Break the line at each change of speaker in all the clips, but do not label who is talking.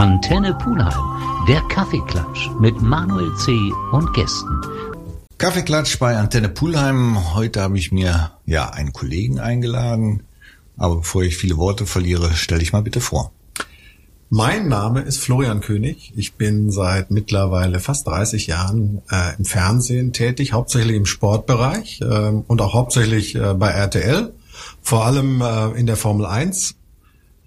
Antenne Pulheim, der Kaffeeklatsch mit Manuel C. und Gästen.
Kaffeeklatsch bei Antenne Pulheim. Heute habe ich mir ja einen Kollegen eingeladen. Aber bevor ich viele Worte verliere, stell dich mal bitte vor.
Mein Name ist Florian König. Ich bin seit mittlerweile fast 30 Jahren äh, im Fernsehen tätig, hauptsächlich im Sportbereich äh, und auch hauptsächlich äh, bei RTL, vor allem äh, in der Formel 1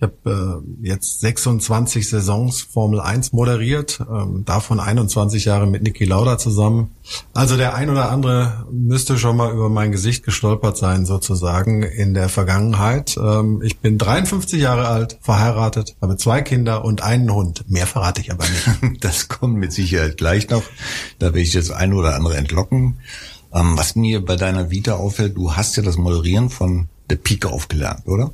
ich habe äh, jetzt 26 Saisons Formel 1 moderiert, ähm, davon 21 Jahre mit Niki Lauda zusammen. Also der ein oder andere müsste schon mal über mein Gesicht gestolpert sein, sozusagen, in der Vergangenheit. Ähm, ich bin 53 Jahre alt, verheiratet, habe zwei Kinder und einen Hund. Mehr verrate ich aber nicht.
Das kommt mit Sicherheit gleich noch. Da will ich das ein oder andere entlocken. Ähm, was mir bei deiner Vita auffällt, du hast ja das Moderieren von der Pike aufgelernt, oder?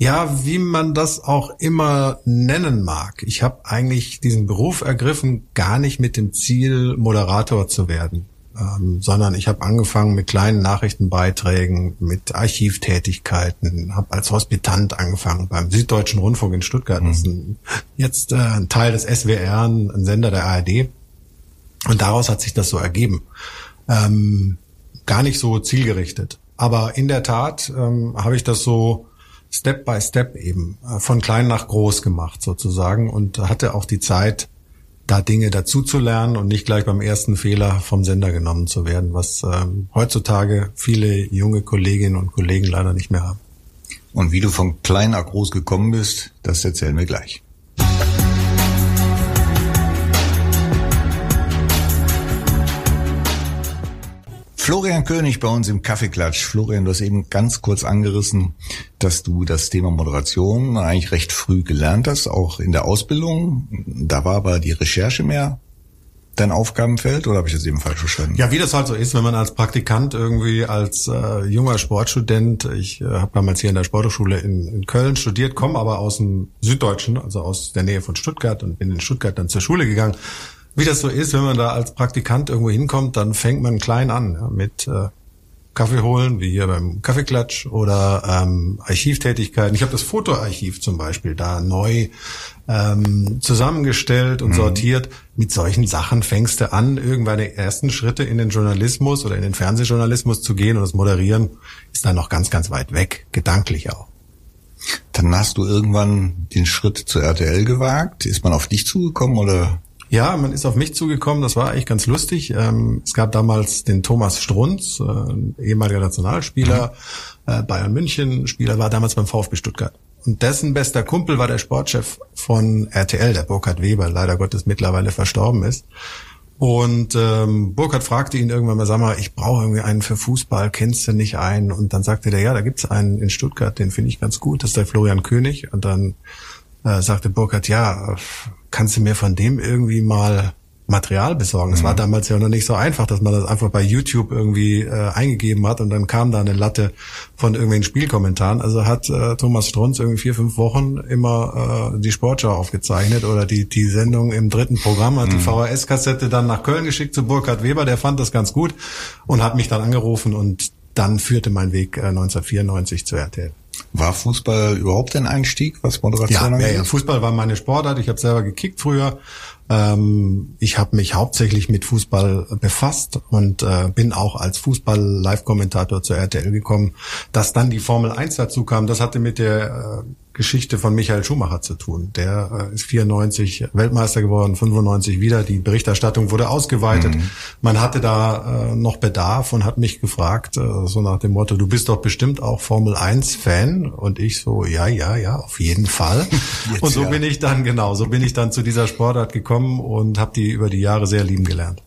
Ja, wie man das auch immer nennen mag. Ich habe eigentlich diesen Beruf ergriffen, gar nicht mit dem Ziel, Moderator zu werden, ähm, sondern ich habe angefangen mit kleinen Nachrichtenbeiträgen, mit Archivtätigkeiten, habe als Hospitant angefangen beim Süddeutschen Rundfunk in Stuttgart. Mhm. Das ist ein, jetzt äh, ein Teil des SWR, ein Sender der ARD. Und daraus hat sich das so ergeben. Ähm, gar nicht so zielgerichtet. Aber in der Tat ähm, habe ich das so Step by Step eben äh, von klein nach groß gemacht sozusagen und hatte auch die Zeit, da Dinge dazu zu lernen und nicht gleich beim ersten Fehler vom Sender genommen zu werden, was ähm, heutzutage viele junge Kolleginnen und Kollegen leider nicht mehr haben.
Und wie du von klein nach groß gekommen bist, das erzählen wir gleich. Florian König bei uns im Kaffeeklatsch. Florian, du hast eben ganz kurz angerissen, dass du das Thema Moderation eigentlich recht früh gelernt hast, auch in der Ausbildung. Da war aber die Recherche mehr dein Aufgabenfeld oder habe ich das eben falsch verstanden?
Ja, wie das halt so ist, wenn man als Praktikant irgendwie als äh, junger Sportstudent, ich äh, habe damals hier in der Sporthochschule in, in Köln studiert, komme aber aus dem Süddeutschen, also aus der Nähe von Stuttgart und bin in Stuttgart dann zur Schule gegangen wie das so ist, wenn man da als Praktikant irgendwo hinkommt, dann fängt man klein an ja, mit äh, Kaffee holen, wie hier beim Kaffeeklatsch oder ähm, Archivtätigkeiten. Ich habe das Fotoarchiv zum Beispiel da neu ähm, zusammengestellt und mhm. sortiert. Mit solchen Sachen fängst du an, irgendwann die ersten Schritte in den Journalismus oder in den Fernsehjournalismus zu gehen und das Moderieren ist dann noch ganz, ganz weit weg, gedanklich auch.
Dann hast du irgendwann den Schritt zur RTL gewagt. Ist man auf dich zugekommen oder
ja, man ist auf mich zugekommen, das war eigentlich ganz lustig. Ähm, es gab damals den Thomas Strunz, äh, ehemaliger Nationalspieler, mhm. äh, Bayern München, Spieler war damals beim VfB Stuttgart. Und dessen bester Kumpel war der Sportchef von RTL, der Burkhard Weber, leider Gottes mittlerweile verstorben ist. Und ähm, Burkhard fragte ihn irgendwann mal, sag mal, ich brauche irgendwie einen für Fußball, kennst du nicht einen? Und dann sagte der, ja, da gibt's einen in Stuttgart, den finde ich ganz gut, das ist der Florian König. Und dann äh, sagte Burkhard, ja, kannst du mir von dem irgendwie mal Material besorgen. Es mhm. war damals ja noch nicht so einfach, dass man das einfach bei YouTube irgendwie äh, eingegeben hat und dann kam da eine Latte von irgendwelchen Spielkommentaren. Also hat äh, Thomas Strunz irgendwie vier, fünf Wochen immer äh, die Sportschau aufgezeichnet oder die, die Sendung im dritten Programm, hat mhm. die VHS-Kassette dann nach Köln geschickt zu Burkhard Weber, der fand das ganz gut und hat mich dann angerufen und dann führte mein Weg äh, 1994 zu RTL.
War Fußball überhaupt ein Einstieg, was Moderation
ja, angeht? Ja, ja, Fußball war meine Sportart. Ich habe selber gekickt früher. Ähm, ich habe mich hauptsächlich mit Fußball befasst und äh, bin auch als Fußball-Live-Kommentator zur RTL gekommen. Dass dann die Formel 1 dazu kam, das hatte mit der äh, Geschichte von Michael Schumacher zu tun. Der äh, ist 94 Weltmeister geworden, 95 wieder. Die Berichterstattung wurde ausgeweitet. Mhm. Man hatte da äh, noch Bedarf und hat mich gefragt, äh, so nach dem Motto, du bist doch bestimmt auch Formel 1 Fan. Und ich so, ja, ja, ja, auf jeden Fall. Jetzt, und so ja. bin ich dann, genau, so bin ich dann zu dieser Sportart gekommen und habe die über die Jahre sehr lieben gelernt.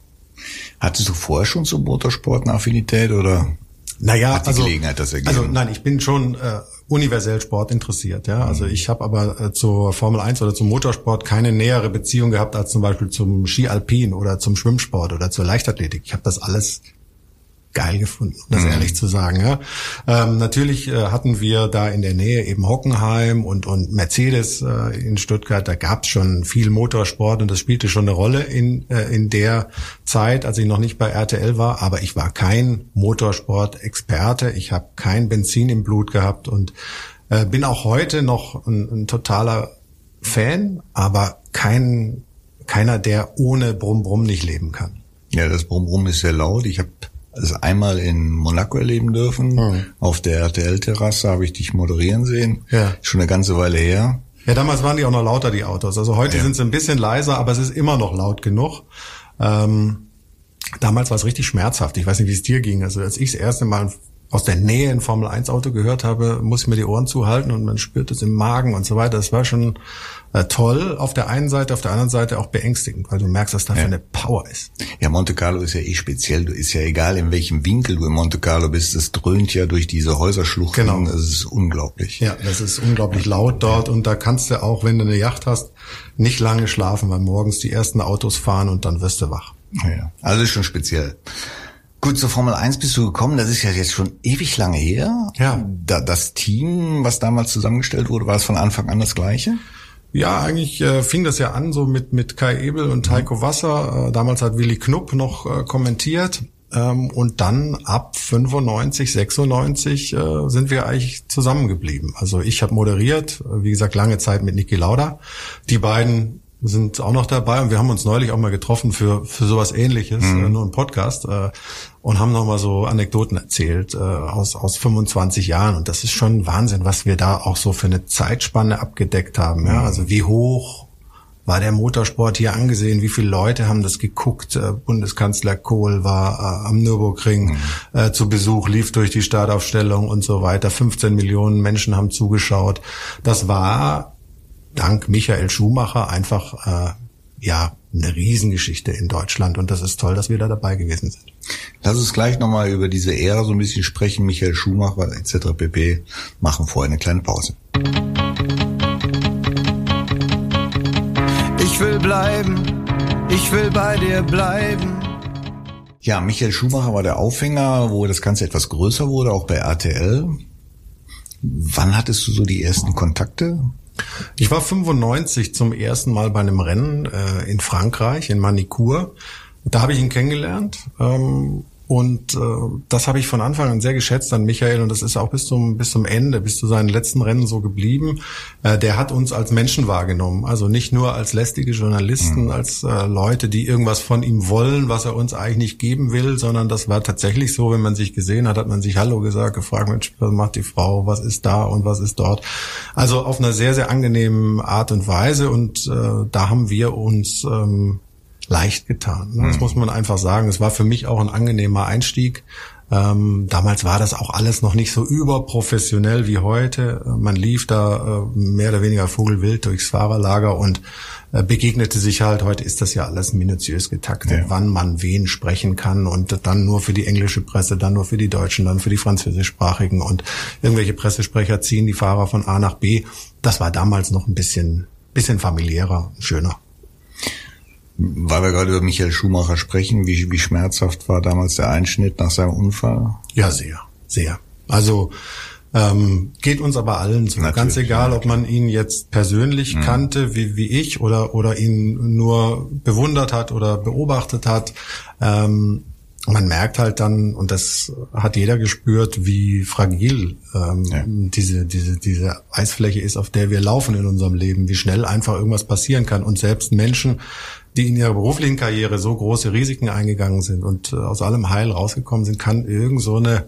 Hattest du vorher schon so Motorsport eine Affinität oder
naja, hat die also, Gelegenheit das ergeben? Also nein, ich bin schon äh, universell Sport interessiert. Ja, also mhm. ich habe aber äh, zur Formel 1 oder zum Motorsport keine nähere Beziehung gehabt als zum Beispiel zum Ski Alpin oder zum Schwimmsport oder zur Leichtathletik. Ich habe das alles geil gefunden, um das mhm. ehrlich zu sagen. Ja. Ähm, natürlich äh, hatten wir da in der Nähe eben Hockenheim und, und Mercedes äh, in Stuttgart. Da gab es schon viel Motorsport und das spielte schon eine Rolle in, äh, in der Zeit, als ich noch nicht bei RTL war. Aber ich war kein Motorsport-Experte. Ich habe kein Benzin im Blut gehabt und äh, bin auch heute noch ein, ein totaler Fan, aber kein, keiner, der ohne Brumm Brumm nicht leben kann.
Ja, das Brumm Brumm ist sehr laut. Ich habe es einmal in Monaco erleben dürfen.
Mhm.
Auf der RTL-Terrasse habe ich dich moderieren sehen.
Ja.
Schon eine ganze Weile her.
Ja, damals waren die auch noch lauter, die Autos. Also heute
Ja.
sind sie ein bisschen leiser, aber es ist immer noch laut genug. Ähm, damals war es richtig schmerzhaft. Ich weiß nicht, wie es dir ging. Also als ich das erste Mal aus der Nähe ein Formel 1 Auto gehört habe, muss ich mir die Ohren zuhalten und man spürt es im Magen und so weiter. Das war schon äh, toll auf der einen Seite, auf der anderen Seite auch beängstigend, weil du merkst, was da für
Ja.
eine Power ist.
Ja, Monte Carlo ist ja eh speziell. Du ist ja egal, in welchem Winkel du in Monte Carlo bist. Es dröhnt ja durch diese Häuserschluchten.
Genau.
Es ist unglaublich.
Ja, das ist unglaublich laut dort und da kannst du auch, wenn du eine Yacht hast, nicht lange schlafen, weil morgens die ersten Autos fahren und dann wirst du wach.
Ja. Also ist schon speziell. Gut, zur Formel 1 bist du gekommen. Das ist ja jetzt schon ewig lange her.
Ja.
Da, das Team, was damals zusammengestellt wurde, war es von Anfang an das gleiche?
Ja, eigentlich äh, fing das ja an so mit mit Kai Ebel und Heiko Wasser. Äh, damals hat Willi Knupp noch äh, kommentiert. Ähm, und dann ab 95, 96 äh, sind wir eigentlich zusammengeblieben. Also ich habe moderiert, äh, wie gesagt, lange Zeit mit Niki Lauda. Die beiden sind auch noch dabei. Und wir haben uns neulich auch mal getroffen für für sowas ähnliches, äh, nur ein Podcast äh, und haben noch mal so Anekdoten erzählt äh, aus aus 25 Jahren. Und das ist schon Wahnsinn, was wir da auch so für eine Zeitspanne abgedeckt haben, ja, also wie hoch war der Motorsport hier angesehen, wie viele Leute haben das geguckt, äh, Bundeskanzler Kohl war am Nürburgring äh, zu Besuch, lief durch die Startaufstellung und so weiter, 15 Millionen Menschen haben zugeschaut. Das war dank Michael Schumacher einfach äh, ja eine Riesengeschichte in Deutschland und das ist toll, dass wir da dabei gewesen sind.
Lass uns gleich nochmal über diese Ära so ein bisschen sprechen. Michael Schumacher etc. pp. Machen vorher eine kleine Pause.
Ich will bleiben, ich will bei dir bleiben.
Ja, Michael Schumacher war der Aufhänger, wo das Ganze etwas größer wurde, auch bei RTL. Wann hattest du so die ersten Kontakte?
Ich war 95 zum ersten Mal bei einem Rennen äh, in Frankreich, in Manicourt. Da habe ich ihn kennengelernt. Ähm, und äh, das habe ich von Anfang an sehr geschätzt an Michael und das ist auch bis zum bis zum Ende, bis zu seinen letzten Rennen so geblieben. Äh, der hat uns als Menschen wahrgenommen, also nicht nur als lästige Journalisten, als äh, Leute, die irgendwas von ihm wollen, was er uns eigentlich nicht geben will, sondern das war tatsächlich so, wenn man sich gesehen hat, hat man sich Hallo gesagt, gefragt, Mensch, was macht die Frau, was ist da und was ist dort. Also auf einer sehr sehr angenehmen Art und Weise und äh, da haben wir uns ähm, leicht getan. ne? Das muss man einfach sagen. Es war für mich auch ein angenehmer Einstieg. Ähm, damals war das auch alles noch nicht so überprofessionell wie heute. Man lief da äh, mehr oder weniger vogelwild durchs Fahrerlager und äh, begegnete sich halt. Heute ist das ja alles minutiös getaktet,
Ja.
wann man wen sprechen kann und dann nur für die englische Presse, dann nur für die Deutschen, dann für die französischsprachigen und irgendwelche Pressesprecher ziehen die Fahrer von A nach B. Das war damals noch ein bisschen, bisschen familiärer, schöner.
Weil wir gerade über Michael Schumacher sprechen, wie, wie schmerzhaft war damals der Einschnitt nach seinem Unfall?
Ja, sehr, sehr. Also ähm, geht uns aber allen so.
Natürlich,
Ganz egal,
ja,
ob man ihn jetzt persönlich kannte, wie, wie ich, oder, oder ihn nur bewundert hat oder beobachtet hat. Ähm, man merkt halt dann, und das hat jeder gespürt, wie fragil ähm,
Ja.
diese, diese, diese Eisfläche ist, auf der wir laufen in unserem Leben, wie schnell einfach irgendwas passieren kann. Und selbst Menschen, die in ihrer beruflichen Karriere so große Risiken eingegangen sind und äh, aus allem Heil rausgekommen sind, kann irgend so eine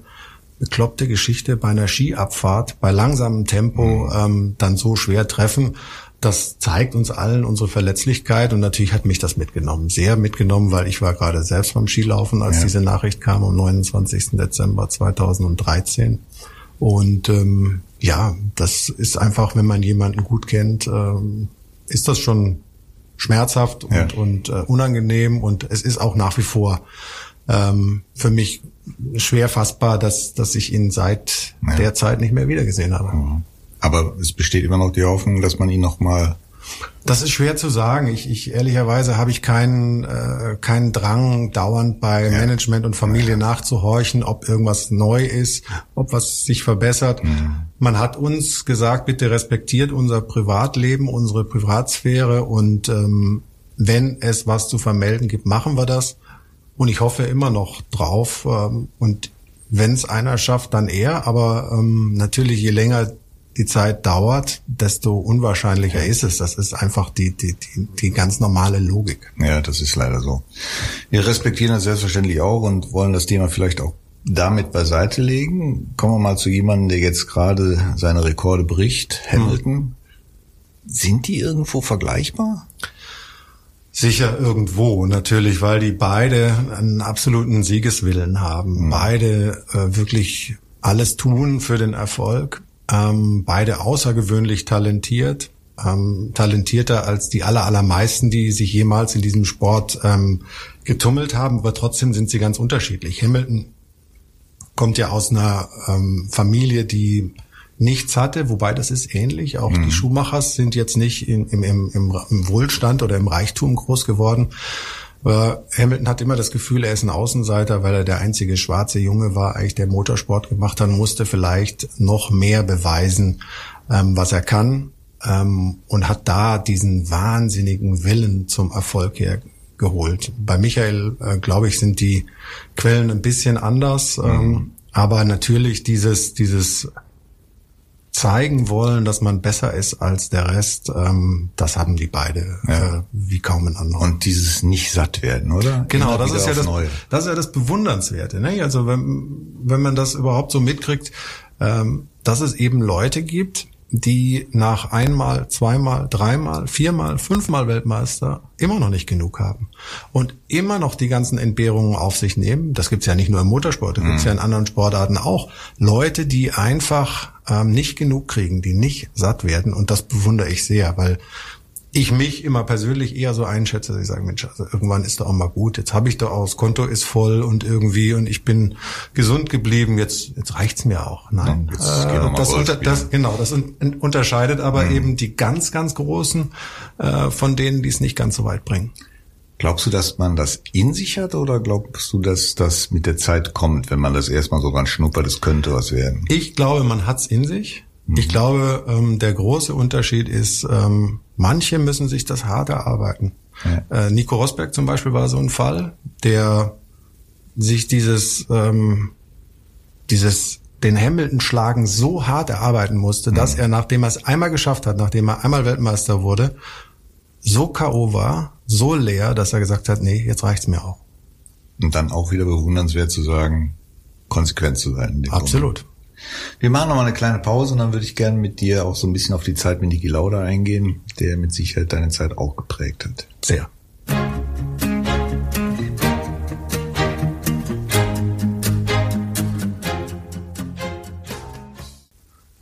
bekloppte Geschichte bei einer Skiabfahrt bei langsamem Tempo ähm, dann so schwer treffen. Das zeigt uns allen unsere Verletzlichkeit und natürlich hat mich das mitgenommen, sehr mitgenommen, weil ich war gerade selbst beim Skilaufen, als
Ja.
diese Nachricht kam am 29. Dezember 2013. Und ähm, ja, das ist einfach, wenn man jemanden gut kennt, ähm, ist das schon schmerzhaft und,
Ja.
und äh, unangenehm und es ist auch nach wie vor ähm, für mich schwer fassbar, dass, dass ich ihn seit
Ja.
der Zeit nicht mehr wiedergesehen habe.
Aber es besteht immer noch die Hoffnung, dass man ihn noch mal
Das ist schwer zu sagen. Ich, ich ehrlicherweise habe ich keinen äh, keinen Drang, dauernd bei Management und Familie nachzuhorchen, ob irgendwas neu ist, ob was sich verbessert. Man hat uns gesagt, bitte respektiert unser Privatleben, unsere Privatsphäre und ähm, wenn es was zu vermelden gibt, machen wir das. Und ich hoffe immer noch drauf. Ähm, und wenn es einer schafft, dann er. Aber ähm, natürlich, je länger die Zeit dauert, desto unwahrscheinlicher ist es. Das ist einfach die, die, die, die ganz normale Logik.
Ja, das ist leider so. Wir respektieren das selbstverständlich auch und wollen das Thema vielleicht auch damit beiseite legen. Kommen wir mal zu jemandem, der jetzt gerade seine Rekorde bricht, Hamilton. Hm. Sind die irgendwo vergleichbar?
Sicher irgendwo, natürlich, weil die beide einen absoluten Siegeswillen haben. Mhm. Beide äh, wirklich alles tun für den Erfolg. Ähm, beide außergewöhnlich talentiert. Ähm, talentierter als die aller, allermeisten, die sich jemals in diesem Sport ähm, getummelt haben, aber trotzdem sind sie ganz unterschiedlich. Hamilton kommt ja aus einer ähm, Familie, die nichts hatte, wobei das ist ähnlich. Auch mhm. die Schumachers sind jetzt nicht in, im, im, im, Wohlstand oder im Reichtum groß geworden. Aber Hamilton hat immer das Gefühl, er ist ein Außenseiter, weil er der einzige schwarze Junge war, eigentlich der Motorsport gemacht hat, musste vielleicht noch mehr beweisen, ähm, was er kann. Ähm, und hat da diesen wahnsinnigen Willen zum Erfolg her geholt. Bei Michael, äh, glaube ich, sind die Quellen ein bisschen anders. Ähm, mhm. Ähm, aber natürlich dieses, dieses zeigen wollen, dass man besser ist als der Rest, ähm, das haben die beide ja. äh, wie kaum ein anderer.
Und dieses nicht satt werden, oder?
Genau, das ist ja das, das ist ja das Bewundernswerte. Ne? Also wenn, wenn man das überhaupt so mitkriegt, ähm, dass es eben Leute gibt, die nach einmal, zweimal, dreimal, viermal, fünfmal Weltmeister immer noch nicht genug haben und immer noch die ganzen Entbehrungen auf sich nehmen. Das gibt's ja nicht nur im Motorsport, das mhm. gibt's ja in anderen Sportarten auch. Leute, die einfach ähm, nicht genug kriegen, die nicht satt werden und das bewundere ich sehr, weil ich mich immer persönlich eher so einschätze, dass ich sage, Mensch, also irgendwann ist doch auch mal gut. Jetzt habe ich doch aus, Konto ist voll und irgendwie und ich bin gesund geblieben. Jetzt jetzt reicht's mir auch. Nein, jetzt äh, das, unter, das genau, das unterscheidet aber mhm. eben die ganz ganz großen äh, von denen, die es nicht ganz so weit bringen.
Glaubst du, dass man das in sich hat oder glaubst du, dass das mit der Zeit kommt, wenn man das erstmal so dran schnuppert, es könnte was werden?
Ich glaube, man hat's in sich. Ich glaube, ähm, der große Unterschied ist, ähm, manche müssen sich das hart erarbeiten. Ja. Äh, Nico Rosberg zum Beispiel war so ein Fall, der sich dieses, ähm, dieses den Hamilton schlagen so hart erarbeiten musste, mhm. dass er, nachdem er es einmal geschafft hat, nachdem er einmal Weltmeister wurde, so K.O. war, so leer, dass er gesagt hat, nee, jetzt reicht's mir auch.
Und dann auch wieder bewundernswert zu sagen, konsequent zu sein.
Absolut.
Moment. Wir machen noch mal eine kleine Pause und dann würde ich gerne mit dir auch so ein bisschen auf die Zeit mit Niki Lauda eingehen, der mit Sicherheit deine Zeit auch geprägt hat.
Sehr.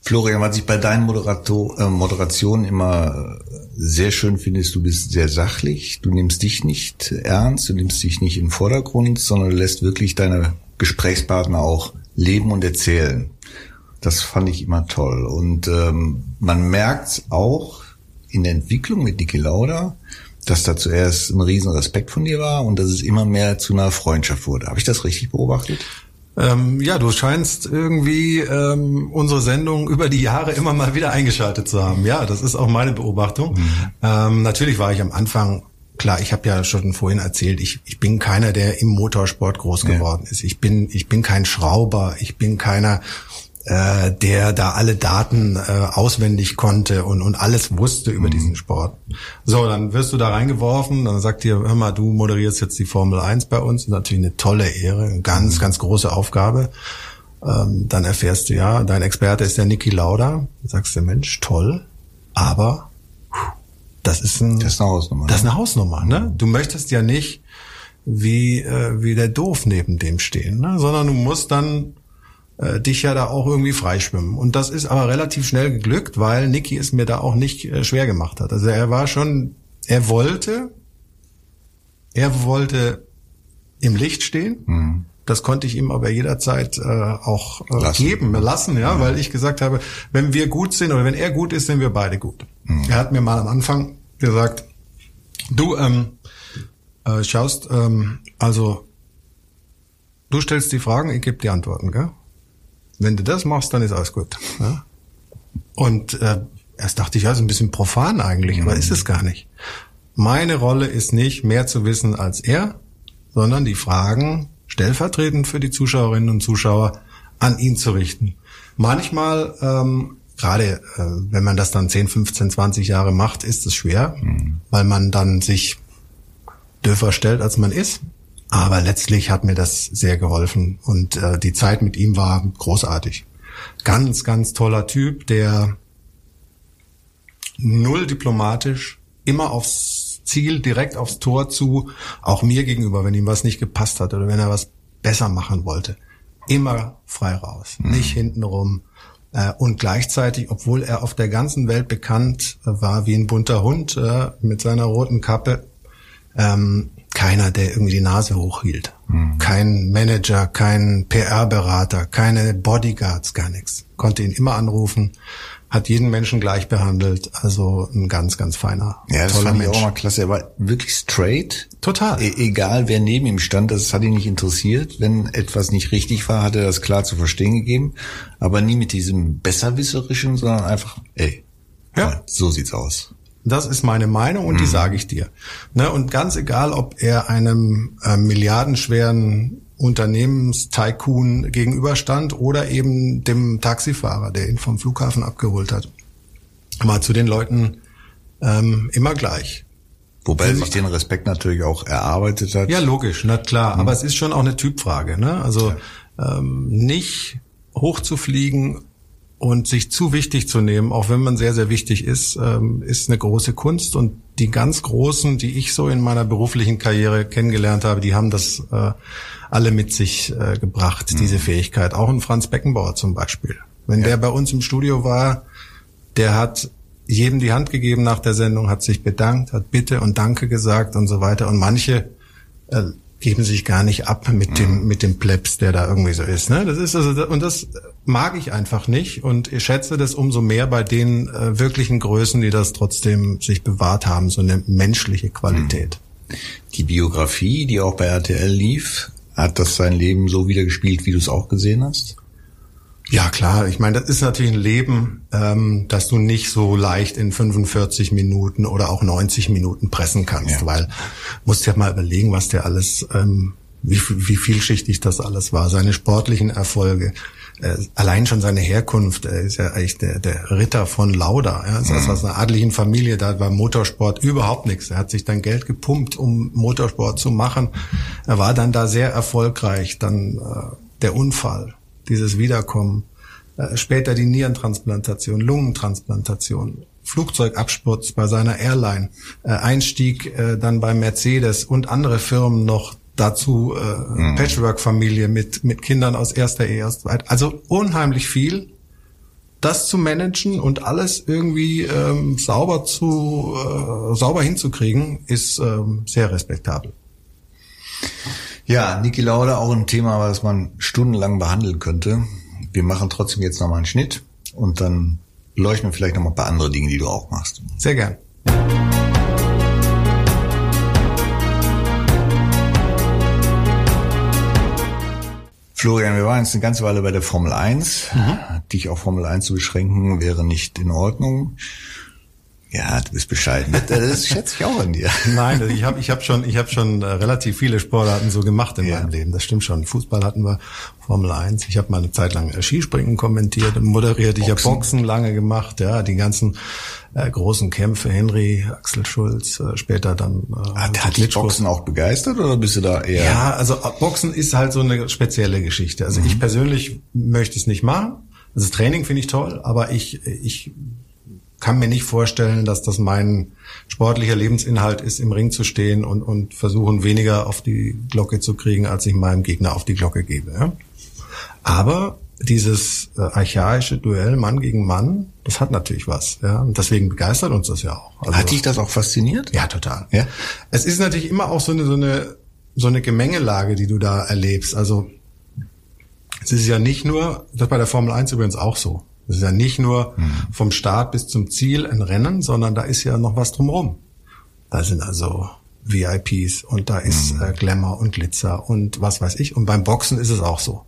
Florian, was ich bei deinen Moderator, äh, Moderationen immer sehr schön finde, ist, du bist sehr sachlich, du nimmst dich nicht ernst, du nimmst dich nicht den Vordergrund, sondern du lässt wirklich deine Gesprächspartner auch leben und erzählen. Das fand ich immer toll. Und ähm, man merkt auch in der Entwicklung mit Niki Lauda, dass da zuerst ein riesen Respekt von dir war und dass es immer mehr zu einer Freundschaft wurde. Habe ich das richtig beobachtet?
Ähm, ja, du scheinst irgendwie ähm, unsere Sendung über die Jahre immer mal wieder eingeschaltet zu haben. Ja, das ist auch meine Beobachtung. Mhm. Ähm, natürlich war ich am Anfang klar, ich habe ja schon vorhin erzählt, ich, ich bin keiner, der im Motorsport groß geworden ja. ist. Ich bin ich bin kein Schrauber, ich bin keiner äh, der da alle Daten äh, auswendig konnte und, und alles wusste über mhm. diesen Sport. So, dann wirst du da reingeworfen, dann sagt dir, hör mal, du moderierst jetzt die Formel 1 bei uns, natürlich eine tolle Ehre, eine ganz, mhm. ganz große Aufgabe. Ähm, dann erfährst du, ja, dein Experte ist der Niki Lauda. Sagst du, Mensch, toll, aber das ist, ein,
das ist eine Hausnummer.
Das ist ne? eine Hausnummer, ne? Du möchtest ja nicht wie, äh, wie der Doof neben dem stehen, ne? sondern du musst dann äh, dich ja da auch irgendwie freischwimmen. Und das ist aber relativ schnell geglückt, weil Niki es mir da auch nicht äh, schwer gemacht hat. Also er war schon, er wollte, er wollte im Licht stehen. Mhm. Das konnte ich ihm aber jederzeit äh, auch äh, lassen. geben, lassen, ja, mhm. weil ich gesagt habe, wenn wir gut sind oder wenn er gut ist, sind wir beide gut. Mhm. Er hat mir mal am Anfang gesagt, du ähm, äh, schaust, ähm, also du stellst die Fragen, ich gebe die Antworten, gell? Wenn du das machst, dann ist alles gut. Ja? Und äh, erst dachte ich, ja, ist ein bisschen profan eigentlich, aber ist es gar nicht. Meine Rolle ist nicht mehr zu wissen als er, sondern die Fragen stellvertretend für die Zuschauerinnen und Zuschauer an ihn zu richten. Manchmal ähm, gerade äh, wenn man das dann 10, 15, 20 Jahre macht, ist es schwer, mhm. weil man dann sich dürfer stellt, als man ist. Aber letztlich hat mir das sehr geholfen und äh, die Zeit mit ihm war großartig. Ganz, ganz toller Typ, der null diplomatisch, immer aufs Ziel, direkt aufs Tor zu, auch mir gegenüber, wenn ihm was nicht gepasst hat oder wenn er was besser machen wollte. Immer frei raus, mhm. nicht hintenrum. Äh, und gleichzeitig, obwohl er auf der ganzen Welt bekannt war wie ein bunter Hund äh, mit seiner roten Kappe, ähm, keiner, der irgendwie die Nase hochhielt. Mhm. Kein Manager, kein PR-Berater, keine Bodyguards, gar nichts. Konnte ihn immer anrufen, hat jeden Menschen gleich behandelt. Also ein ganz, ganz feiner,
ja, das
toller
fand
Mensch.
Ich auch mal klasse. Er war wirklich straight.
Total.
E egal, wer neben ihm stand, das hat ihn nicht interessiert. Wenn etwas nicht richtig war, hat er das klar zu verstehen gegeben. Aber nie mit diesem besserwisserischen, sondern einfach, ey, ja. so sieht's aus.
Das ist meine Meinung und mhm. die sage ich dir. Ne, und ganz egal, ob er einem äh, milliardenschweren Unternehmenstycoon gegenüberstand oder eben dem Taxifahrer, der ihn vom Flughafen abgeholt hat, war zu den Leuten ähm, immer gleich.
Wobei er sich den Respekt natürlich auch erarbeitet hat.
Ja, logisch, na klar. Mhm. Aber es ist schon auch eine Typfrage. Ne? Also ja. ähm, nicht hochzufliegen und sich zu wichtig zu nehmen, auch wenn man sehr, sehr wichtig ist, ähm, ist eine große Kunst. Und die ganz Großen, die ich so in meiner beruflichen Karriere kennengelernt habe, die haben das äh, alle mit sich äh, gebracht, mhm. diese Fähigkeit. Auch ein Franz Beckenbauer zum Beispiel. Wenn ja. der bei uns im Studio war, der hat jedem die Hand gegeben nach der Sendung, hat sich bedankt, hat Bitte und Danke gesagt und so weiter. Und manche äh, geben sich gar nicht ab mit dem mhm. mit dem Plebs, der da irgendwie so ist. Ne? Das ist also und das mag ich einfach nicht und ich schätze das umso mehr bei den äh, wirklichen Größen, die das trotzdem sich bewahrt haben, so eine menschliche Qualität.
Mhm. Die Biografie, die auch bei RTL lief, hat das sein Leben so wiedergespielt, wie du es auch gesehen hast?
Ja, klar. Ich meine, das ist natürlich ein Leben, ähm, das du nicht so leicht in 45 Minuten oder auch 90 Minuten pressen kannst, ja. weil musst ja mal überlegen, was der alles, ähm, wie, wie vielschichtig das alles war, seine sportlichen Erfolge, äh, allein schon seine Herkunft, er ist ja eigentlich der, der Ritter von Lauda, ja, also mhm. aus einer adligen Familie, da war Motorsport überhaupt nichts. Er hat sich dann Geld gepumpt, um Motorsport zu machen. Er war dann da sehr erfolgreich, dann äh, der Unfall dieses Wiederkommen, äh, später die Nierentransplantation, Lungentransplantation, Flugzeugabsturz bei seiner Airline, äh, Einstieg äh, dann bei Mercedes und andere Firmen noch dazu äh, mhm. Patchwork-Familie mit mit Kindern aus erster Ehe, aus zweit. Also unheimlich viel. Das zu managen und alles irgendwie ähm, sauber zu äh, sauber hinzukriegen, ist ähm, sehr respektabel.
Ja, Niki Lauda auch ein Thema, was man stundenlang behandeln könnte. Wir machen trotzdem jetzt nochmal einen Schnitt und dann leuchten wir vielleicht nochmal ein paar andere Dinge, die du auch machst.
Sehr gern.
Florian, wir waren jetzt eine ganze Weile bei der Formel 1. Mhm. Dich auf Formel 1 zu beschränken wäre nicht in Ordnung. Ja, du bist bescheiden. Das schätze ich auch an dir.
Nein, ich habe ich hab schon, ich hab schon äh, relativ viele Sportarten so gemacht in ja. meinem Leben. Das stimmt schon. Fußball hatten wir, Formel 1. Ich habe mal eine Zeit lang äh, Skispringen kommentiert und moderiert. Ich habe Boxen lange gemacht. Ja, die ganzen äh, großen Kämpfe. Henry, Axel Schulz, äh, später dann.
Äh, hat, hat dich Boxen auch begeistert oder bist du da eher?
Ja, also äh, Boxen ist halt so eine spezielle Geschichte. Also mhm. ich persönlich möchte es nicht machen. Also das Training finde ich toll, aber ich, ich kann mir nicht vorstellen, dass das mein sportlicher Lebensinhalt ist, im Ring zu stehen und, und versuchen, weniger auf die Glocke zu kriegen, als ich meinem Gegner auf die Glocke gebe. Ja? Aber dieses äh, archaische Duell Mann gegen Mann, das hat natürlich was. Ja? Und deswegen begeistert uns das ja auch.
Also, hat dich das auch fasziniert?
Ja, total. Ja? Es ist natürlich immer auch so eine, so eine, so eine Gemengelage, die du da erlebst. Also es ist ja nicht nur, das bei der Formel 1 übrigens auch so. Das ist ja nicht nur mhm. vom Start bis zum Ziel ein Rennen, sondern da ist ja noch was drumherum. Da sind also VIPs und da ist mhm. äh, Glamour und Glitzer und was weiß ich. Und beim Boxen ist es auch so.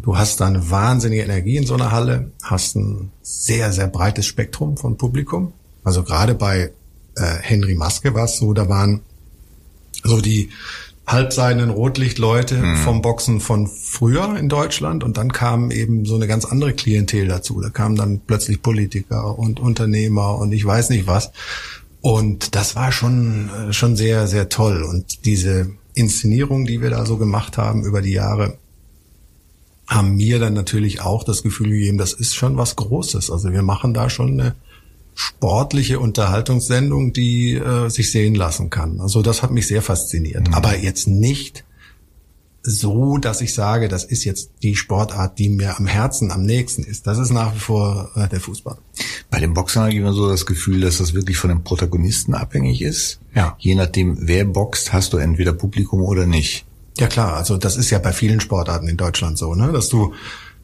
Du hast da eine wahnsinnige Energie in so einer Halle, hast ein sehr, sehr breites Spektrum von Publikum. Also gerade bei äh, Henry Maske war es so, da waren so die halbseidenen Rotlichtleute mhm. vom Boxen von früher in Deutschland und dann kam eben so eine ganz andere Klientel dazu. Da kamen dann plötzlich Politiker und Unternehmer und ich weiß nicht was. Und das war schon, äh, schon sehr, sehr toll. Und diese Inszenierung, die wir da so gemacht haben über die Jahre, haben mir dann natürlich auch das Gefühl gegeben, das ist schon was Großes. Also wir machen da schon eine sportliche Unterhaltungssendung, die äh, sich sehen lassen kann. Also das hat mich sehr fasziniert. Mhm. Aber jetzt nicht so, dass ich sage, das ist jetzt die Sportart, die mir am Herzen am nächsten ist. Das ist nach wie vor äh, der Fußball.
Bei dem Boxen habe ich immer so das Gefühl, dass das wirklich von den Protagonisten abhängig ist.
Ja.
Je nachdem, wer boxt, hast du entweder Publikum oder nicht.
Ja klar, also das ist ja bei vielen Sportarten in Deutschland so, ne, dass du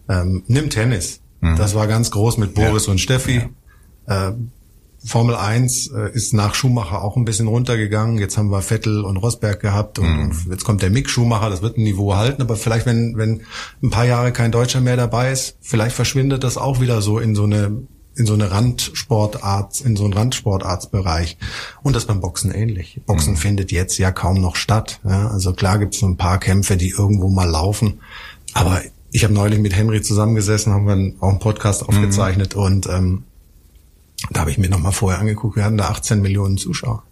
ähm, nimm Tennis. Mhm. Das war ganz groß mit Boris ja. und Steffi. Ja. Äh, Formel 1 äh, ist nach Schumacher auch ein bisschen runtergegangen. Jetzt haben wir Vettel und Rosberg gehabt und, mhm. jetzt kommt der Mick Schumacher, das wird ein Niveau halten, aber vielleicht, wenn, wenn ein paar Jahre kein Deutscher mehr dabei ist, vielleicht verschwindet das auch wieder so in so eine in so eine Randsportart, in so einen Randsportartsbereich. Und das beim Boxen ähnlich. Boxen mhm. findet jetzt ja kaum noch statt. Ja? Also klar gibt es so ein paar Kämpfe, die irgendwo mal laufen. Aber ich habe neulich mit Henry zusammengesessen, haben wir auch einen Podcast mhm. aufgezeichnet mhm. und ähm, da habe ich mir nochmal vorher angeguckt, wir hatten da 18 Millionen Zuschauer.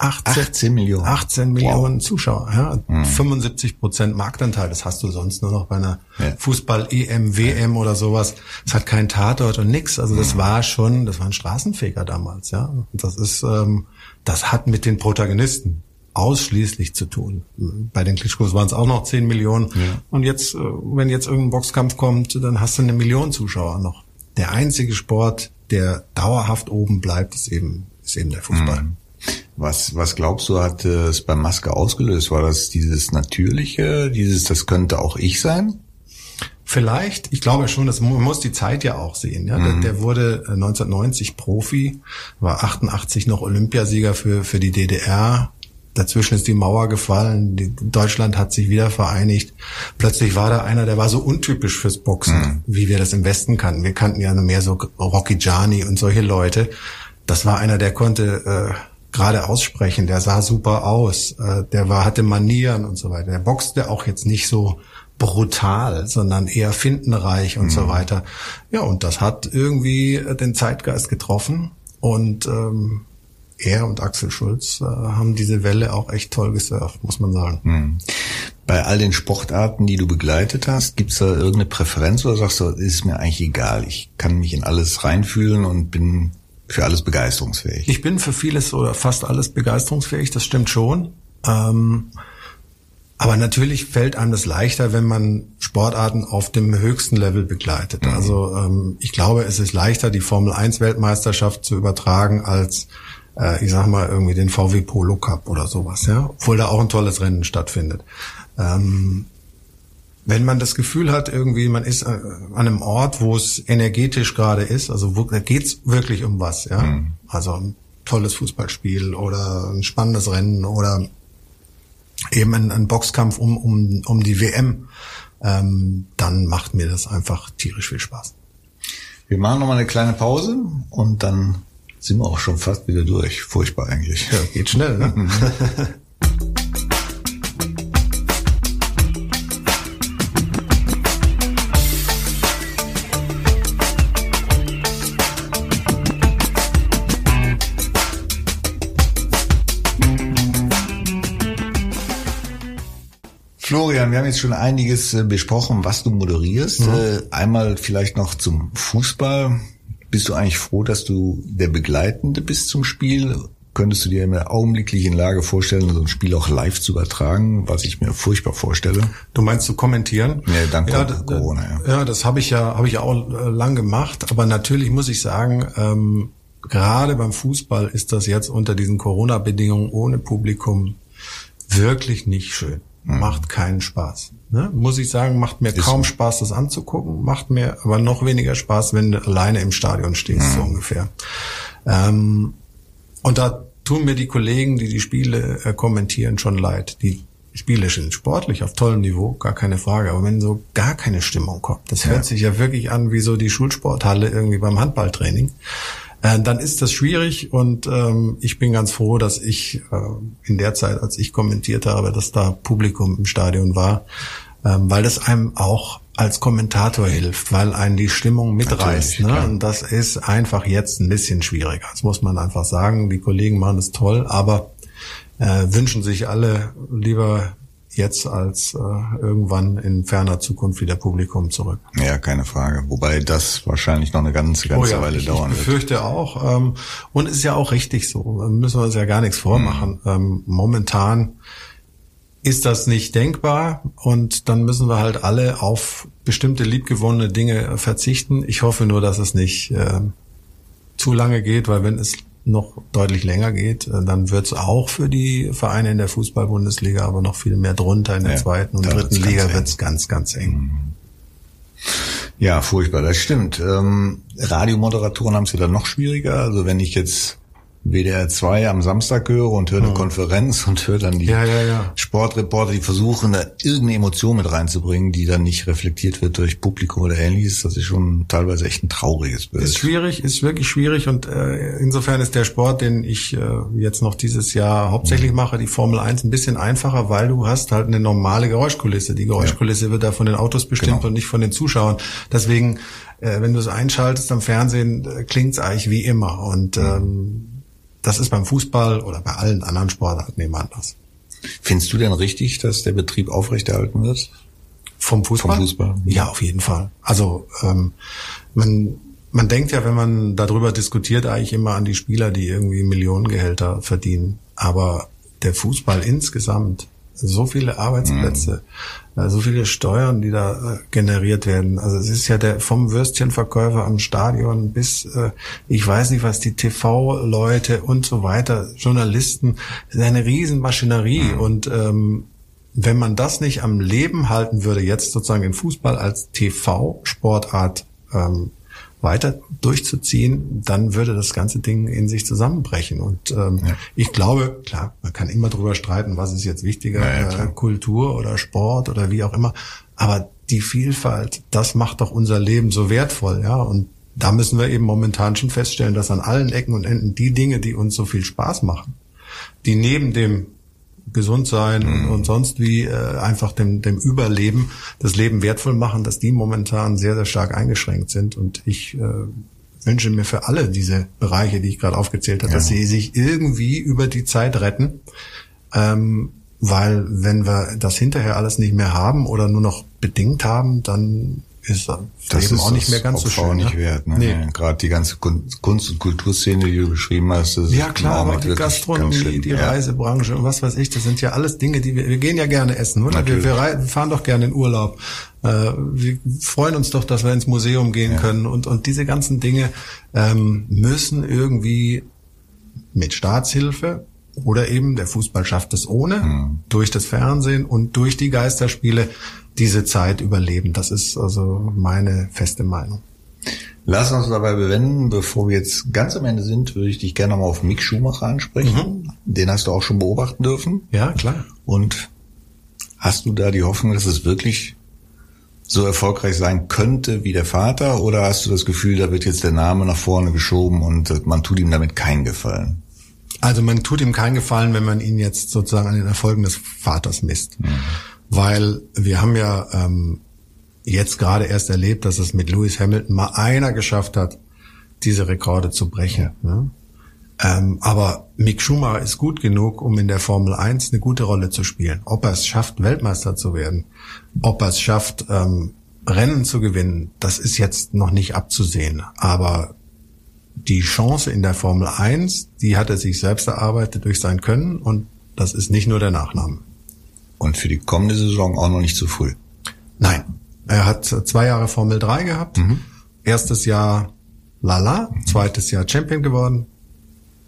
18, 18 Millionen.
18 Millionen wow. Zuschauer, ja. Mhm. 75 Prozent Marktanteil, das hast du sonst nur noch bei einer ja. Fußball-EM, WM oder sowas. Es hat keinen Tatort und nix. Also das mhm. war schon, das war ein Straßenfeger damals, ja. Und das ist, ähm, das hat mit den Protagonisten ausschließlich zu tun. Bei den Klitschkos waren es auch noch 10 Millionen. Ja. Und jetzt, äh, wenn jetzt irgendein Boxkampf kommt, dann hast du eine Million Zuschauer noch. Der einzige Sport, der dauerhaft oben bleibt, ist eben, ist eben der Fußball. Mhm.
Was, was glaubst du, hat es beim Maske ausgelöst? War das dieses Natürliche, dieses, das könnte auch ich sein?
Vielleicht, ich glaube schon, das man muss die Zeit ja auch sehen. Ja? Mhm. Der, der, wurde 1990 äh, Profi, war 88 noch Olympiasieger für, für die DDR, Dazwischen ist die Mauer gefallen, die, Deutschland hat sich wieder vereinigt. Plötzlich war da einer, der war so untypisch fürs Boxen, mhm. wie wir das im Westen kannten. Wir kannten ja nur mehr so Rocky Gianni und solche Leute. Das war einer, der konnte äh, gerade aussprechen, der sah super aus, äh, der war hatte Manieren und so weiter. Der boxte auch jetzt nicht so brutal, sondern eher findenreich und mhm. so weiter. Ja, und das hat irgendwie den Zeitgeist getroffen und ähm, er und Axel Schulz äh, haben diese Welle auch echt toll gesurft, muss man sagen. Hm.
Bei all den Sportarten, die du begleitet hast, gibt's da irgendeine Präferenz oder sagst du, ist mir eigentlich egal, ich kann mich in alles reinfühlen und bin für alles begeisterungsfähig?
Ich bin für vieles oder fast alles begeisterungsfähig, das stimmt schon. Ähm, aber natürlich fällt einem das leichter, wenn man Sportarten auf dem höchsten Level begleitet. Mhm. Also ähm, ich glaube, es ist leichter, die Formel 1 Weltmeisterschaft zu übertragen, als äh, ich sag mal, irgendwie den VW Polo Cup oder sowas, ja, obwohl da auch ein tolles Rennen stattfindet. Ähm, wenn man das Gefühl hat, irgendwie, man ist äh, an einem Ort, wo es energetisch gerade ist, also wo, da geht's wirklich um was, ja. Mhm. Also ein tolles Fußballspiel oder ein spannendes Rennen oder eben ein, ein Boxkampf um, um, um die WM, ähm, dann macht mir das einfach tierisch viel Spaß.
Wir machen nochmal eine kleine Pause und dann sind wir auch schon fast wieder durch. Furchtbar eigentlich.
Ja, geht schnell, ne?
Florian, wir haben jetzt schon einiges äh, besprochen, was du moderierst. Mhm. Äh, einmal vielleicht noch zum Fußball. Bist du eigentlich froh, dass du der Begleitende bist zum Spiel? Könntest du dir in der augenblicklichen Lage vorstellen, so ein Spiel auch live zu übertragen, was ich mir furchtbar vorstelle?
Du meinst zu kommentieren?
Ja, danke ja, Corona,
ja. Ja, das habe ich ja, habe ich ja auch äh, lang gemacht. Aber natürlich muss ich sagen, ähm, gerade beim Fußball ist das jetzt unter diesen Corona-Bedingungen ohne Publikum wirklich nicht schön. Macht keinen Spaß. Ne? Muss ich sagen, macht mir ist kaum Spaß, das anzugucken, macht mir aber noch weniger Spaß, wenn du alleine im Stadion stehst, mhm. so ungefähr. Ähm, und da tun mir die Kollegen, die die Spiele äh, kommentieren, schon leid. Die Spiele sind sportlich auf tollem Niveau, gar keine Frage. Aber wenn so gar keine Stimmung kommt, das ja. hört sich ja wirklich an wie so die Schulsporthalle irgendwie beim Handballtraining. Äh, dann ist das schwierig und ähm, ich bin ganz froh, dass ich äh, in der Zeit, als ich kommentiert habe, dass da Publikum im Stadion war, ähm, weil das einem auch als Kommentator hilft, weil einen die Stimmung mitreißt. Ne? Und das ist einfach jetzt ein bisschen schwieriger. Das muss man einfach sagen. Die Kollegen machen es toll, aber äh, wünschen sich alle lieber jetzt als äh, irgendwann in ferner Zukunft wieder Publikum zurück.
Ja, keine Frage. Wobei das wahrscheinlich noch eine ganze, ganze
oh ja,
Weile
ich,
dauern
ich befürchte wird. auch. Ähm, und ist ja auch richtig so. Müssen wir uns ja gar nichts vormachen. Mhm. Ähm, momentan ist das nicht denkbar und dann müssen wir halt alle auf bestimmte liebgewonnene Dinge verzichten. Ich hoffe nur, dass es nicht äh, zu lange geht, weil wenn es noch deutlich länger geht, äh, dann wird es auch für die Vereine in der Fußball-Bundesliga, aber noch viel mehr drunter in der ja, zweiten und dritten Liga wird es ganz, ganz eng. Mhm.
Ja, furchtbar, das stimmt. Ähm, Radiomoderatoren haben es ja dann noch schwieriger. Also wenn ich jetzt WDR 2 am Samstag höre und höre eine hm. Konferenz und höre dann die ja, ja, ja. Sportreporter, die versuchen, da irgendeine Emotion mit reinzubringen, die dann nicht reflektiert wird durch Publikum oder ähnliches. Das ist schon teilweise echt ein trauriges Bild.
Ist schwierig, ist wirklich schwierig und äh, insofern ist der Sport, den ich äh, jetzt noch dieses Jahr hauptsächlich mhm. mache, die Formel 1, ein bisschen einfacher, weil du hast halt eine normale Geräuschkulisse. Die Geräuschkulisse wird da von den Autos bestimmt genau. und nicht von den Zuschauern. Deswegen, äh, wenn du es einschaltest am Fernsehen, äh, klingt es eigentlich wie immer und mhm. ähm, das ist beim Fußball oder bei allen anderen Sportarten eben anders.
Findest du denn richtig, dass der Betrieb aufrechterhalten wird?
Vom Fußball?
Vom Fußball.
Ja, auf jeden Fall. Also ähm, man, man denkt ja, wenn man darüber diskutiert, eigentlich immer an die Spieler, die irgendwie Millionengehälter verdienen. Aber der Fußball insgesamt so viele Arbeitsplätze, mhm. So viele Steuern, die da äh, generiert werden. Also es ist ja der vom Würstchenverkäufer am Stadion bis äh, ich weiß nicht was die TV-Leute und so weiter, Journalisten, ist eine Riesenmaschinerie mhm. und ähm, wenn man das nicht am Leben halten würde, jetzt sozusagen den Fußball als TV-Sportart ähm, weiter durchzuziehen, dann würde das ganze Ding in sich zusammenbrechen. Und ähm, ja. ich glaube, klar, man kann immer drüber streiten, was ist jetzt wichtiger, ja, äh, Kultur oder Sport oder wie auch immer. Aber die Vielfalt, das macht doch unser Leben so wertvoll, ja. Und da müssen wir eben momentan schon feststellen, dass an allen Ecken und Enden die Dinge, die uns so viel Spaß machen, die neben dem gesund sein mhm. und, und, sonst wie äh, einfach dem, dem Überleben das Leben wertvoll machen, dass die momentan sehr, sehr stark eingeschränkt sind. Und ich äh, wünsche mir für alle diese Bereiche, die ich gerade aufgezählt habe, ja. dass sie sich irgendwie über die Zeit retten. Ähm, weil wenn wir das hinterher alles nicht mehr haben oder nur noch bedingt haben, dann ist das
Leben ist auch nicht mehr ganz Opfer so schön. nicht ne? wert. Ne? Nee. Gerade die ganze Kunst- und Kulturszene, die du beschrieben hast,
das ja klar, aber die Gastronomie, die. Reisebranche und was weiß ich, das sind ja alles Dinge, die wir, wir gehen ja gerne essen, oder? Wir, wir, fahren doch gerne in Urlaub. Äh, wir freuen uns doch, dass wir ins Museum gehen ja. können und und diese ganzen Dinge ähm, müssen irgendwie mit Staatshilfe oder eben der Fußball schafft es ohne, mhm. durch das Fernsehen und durch die Geisterspiele diese Zeit überleben. Das ist also meine feste Meinung.
Lass uns dabei bewenden, bevor wir jetzt ganz am Ende sind, würde ich dich gerne nochmal auf Mick Schumacher ansprechen. Mhm. Den hast du auch schon beobachten dürfen.
Ja, klar.
Und hast du da die Hoffnung, dass es wirklich so erfolgreich sein könnte wie der Vater? Oder hast du das Gefühl, da wird jetzt der Name nach vorne geschoben und man tut ihm damit keinen Gefallen?
Also man tut ihm keinen Gefallen, wenn man ihn jetzt sozusagen an den Erfolgen des Vaters misst. Mhm weil wir haben ja ähm, jetzt gerade erst erlebt, dass es mit Lewis Hamilton mal einer geschafft hat, diese Rekorde zu brechen. Ne? Ähm, aber Mick Schumacher ist gut genug, um in der Formel 1 eine gute Rolle zu spielen. Ob er es schafft, Weltmeister zu werden, ob er es schafft, ähm, Rennen zu gewinnen, das ist jetzt noch nicht abzusehen. Aber die Chance in der Formel 1, die hat er sich selbst erarbeitet durch sein Können und das ist nicht nur der Nachname.
Und für die kommende Saison auch noch nicht zu früh.
Nein. Er hat zwei Jahre Formel 3 gehabt. Mhm. Erstes Jahr Lala, mhm. zweites Jahr Champion geworden.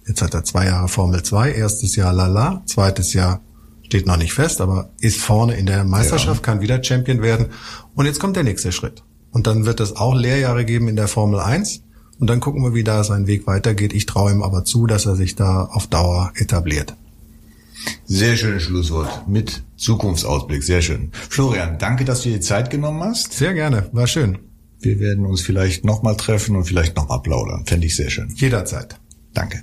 Jetzt hat er zwei Jahre Formel 2, erstes Jahr Lala, zweites Jahr steht noch nicht fest, aber ist vorne in der Meisterschaft, ja. kann wieder Champion werden. Und jetzt kommt der nächste Schritt. Und dann wird es auch Lehrjahre geben in der Formel 1. Und dann gucken wir, wie da sein Weg weitergeht. Ich traue ihm aber zu, dass er sich da auf Dauer etabliert.
Sehr schönes Schlusswort mit Zukunftsausblick. Sehr schön. Florian, danke, dass du dir die Zeit genommen hast.
Sehr gerne. War schön.
Wir werden uns vielleicht nochmal treffen und vielleicht nochmal plaudern. Fände ich sehr schön.
Jederzeit.
Danke.